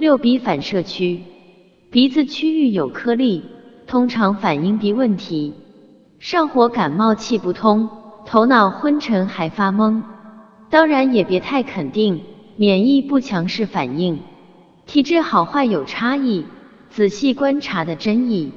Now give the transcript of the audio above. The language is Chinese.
六鼻反射区，鼻子区域有颗粒，通常反映鼻问题，上火、感冒、气不通、头脑昏沉还发懵。当然也别太肯定，免疫不强势反应，体质好坏有差异，仔细观察的真意。